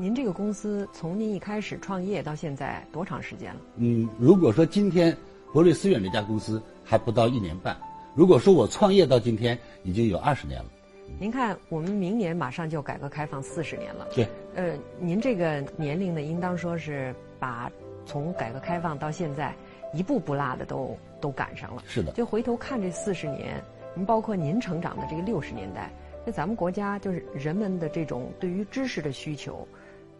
您这个公司从您一开始创业到现在多长时间了？嗯，如果说今天博瑞思远这家公司还不到一年半，如果说我创业到今天已经有二十年了。您看，我们明年马上就改革开放四十年了。对。呃，您这个年龄呢，应当说是把从改革开放到现在一步不落的都都赶上了。是的。就回头看这四十年，您包括您成长的这个六十年代，那咱们国家就是人们的这种对于知识的需求，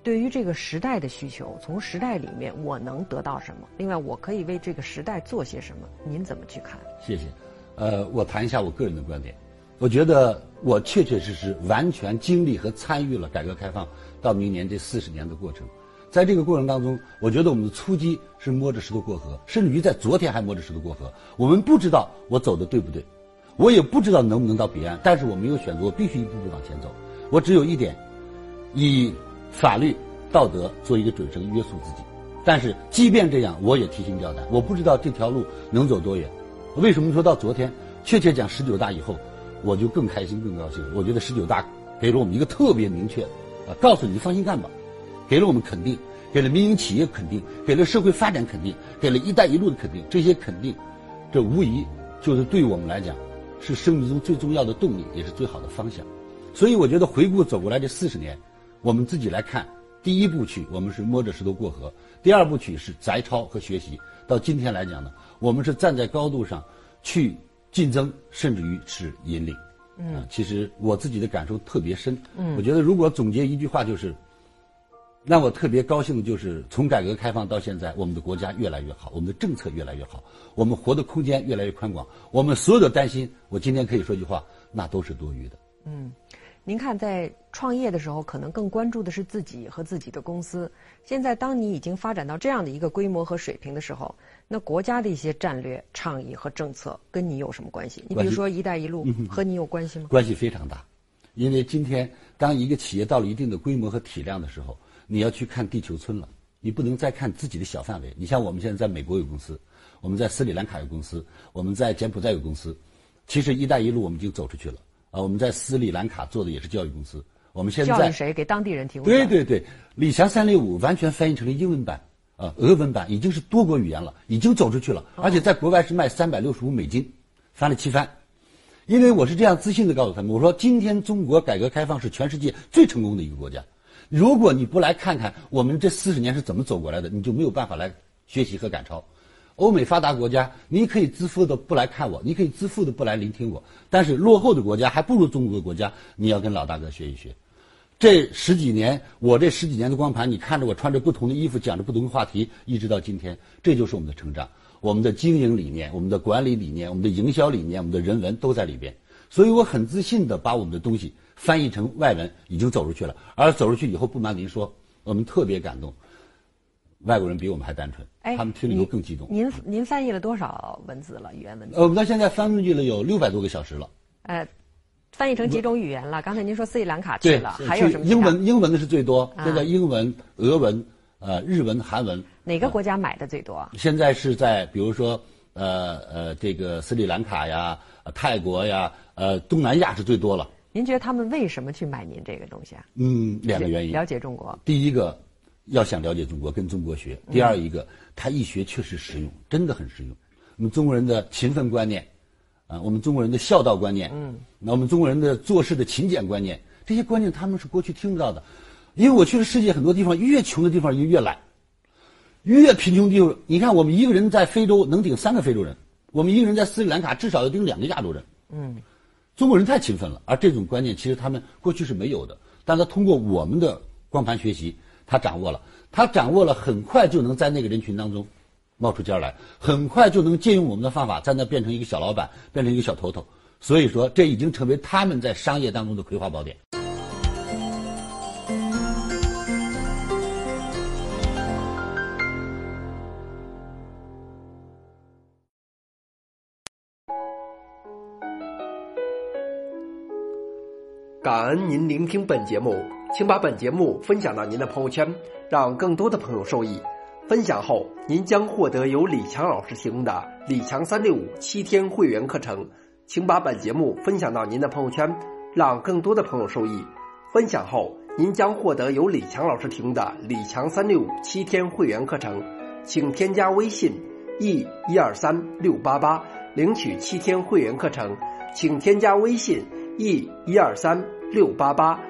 对于这个时代的需求，从时代里面我能得到什么？另外，我可以为这个时代做些什么？您怎么去看？谢谢。呃，我谈一下我个人的观点。我觉得我确确实实完全经历和参与了改革开放到明年这四十年的过程，在这个过程当中，我觉得我们的初击是摸着石头过河，甚至于在昨天还摸着石头过河。我们不知道我走的对不对，我也不知道能不能到彼岸，但是我没有选择，我必须一步步往前走。我只有一点，以法律道德做一个准绳约束自己。但是即便这样，我也提心吊胆，我不知道这条路能走多远。为什么说到昨天？确切讲，十九大以后。我就更开心、更高兴。我觉得十九大给了我们一个特别明确，啊，告诉你放心干吧，给了我们肯定，给了民营企业肯定，给了社会发展肯定，给了一带一路的肯定。这些肯定，这无疑就是对我们来讲，是生命中最重要的动力，也是最好的方向。所以我觉得回顾走过来这四十年，我们自己来看，第一部曲我们是摸着石头过河，第二部曲是摘抄和学习。到今天来讲呢，我们是站在高度上去。竞争甚至于是引领，嗯，其实我自己的感受特别深，嗯，我觉得如果总结一句话就是，让我特别高兴的就是从改革开放到现在，我们的国家越来越好，我们的政策越来越好，我们活的空间越来越宽广，我们所有的担心，我今天可以说一句话，那都是多余的，嗯。您看，在创业的时候，可能更关注的是自己和自己的公司。现在，当你已经发展到这样的一个规模和水平的时候，那国家的一些战略倡议和政策跟你有什么关系？你比如说“一带一路”和你有关系吗？关系非常大，因为今天当一个企业到了一定的规模和体量的时候，你要去看地球村了，你不能再看自己的小范围。你像我们现在在美国有公司，我们在斯里兰卡有公司，我们在柬埔寨有公司，其实“一带一路”我们已经走出去了。啊，我们在斯里兰卡做的也是教育公司。我们现在教育谁？给当地人提供。对对对，李强三六五完全翻译成了英文版，啊，俄文版已经是多国语言了，已经走出去了，而且在国外是卖三百六十五美金，翻了七番。因为我是这样自信的告诉他们，我说今天中国改革开放是全世界最成功的一个国家。如果你不来看看我们这四十年是怎么走过来的，你就没有办法来学习和赶超。欧美发达国家，你可以自负的不来看我，你可以自负的不来聆听我。但是落后的国家还不如中国的国家，你要跟老大哥学一学。这十几年，我这十几年的光盘，你看着我穿着不同的衣服，讲着不同的话题，一直到今天，这就是我们的成长。我们的经营理念、我们的管理理念、我们的营销理念、我们的人文都在里边。所以我很自信的把我们的东西翻译成外文，已经走出去了。而走出去以后，不瞒您说，我们特别感动。外国人比我们还单纯，他们听了以后更激动。您您翻译了多少文字了？语言文字？呃，我们到现在翻译了有六百多个小时了。呃，翻译成几种语言了？刚才您说斯里兰卡去了，还有什么？英文英文的是最多，现在英文、俄文、呃日文、韩文。哪个国家买的最多？现在是在比如说呃呃这个斯里兰卡呀、泰国呀、呃东南亚是最多了。您觉得他们为什么去买您这个东西啊？嗯，两个原因。了解中国。第一个。要想了解中国，跟中国学。第二一个，他一学确实实用，真的很实用。我们中国人的勤奋观念，啊，我们中国人的孝道观念，嗯，那我们中国人的做事的勤俭观念，这些观念他们是过去听不到的。因为我去了世界很多地方，越穷的地方就越懒，越贫穷地方，你看我们一个人在非洲能顶三个非洲人，我们一个人在斯里兰卡至少要顶两个亚洲人。嗯，中国人太勤奋了，而这种观念其实他们过去是没有的，但他通过我们的光盘学习。他掌握了，他掌握了，很快就能在那个人群当中冒出尖来，很快就能借用我们的方法，在那变成一个小老板，变成一个小头头。所以说，这已经成为他们在商业当中的葵花宝典。感恩您聆听本节目。请把本节目分享到您的朋友圈让更多的朋友受益。分享后您将获得由李强老师提供的李强三六五七天会员课程请把本节目分享到您的朋友圈让更多的朋友受益分享后您将获得由李强老师提供的李强三六五七天会员课程请添加微信 e 一二三六八八领取七天会员课程请添加微信 e 一二三六八八。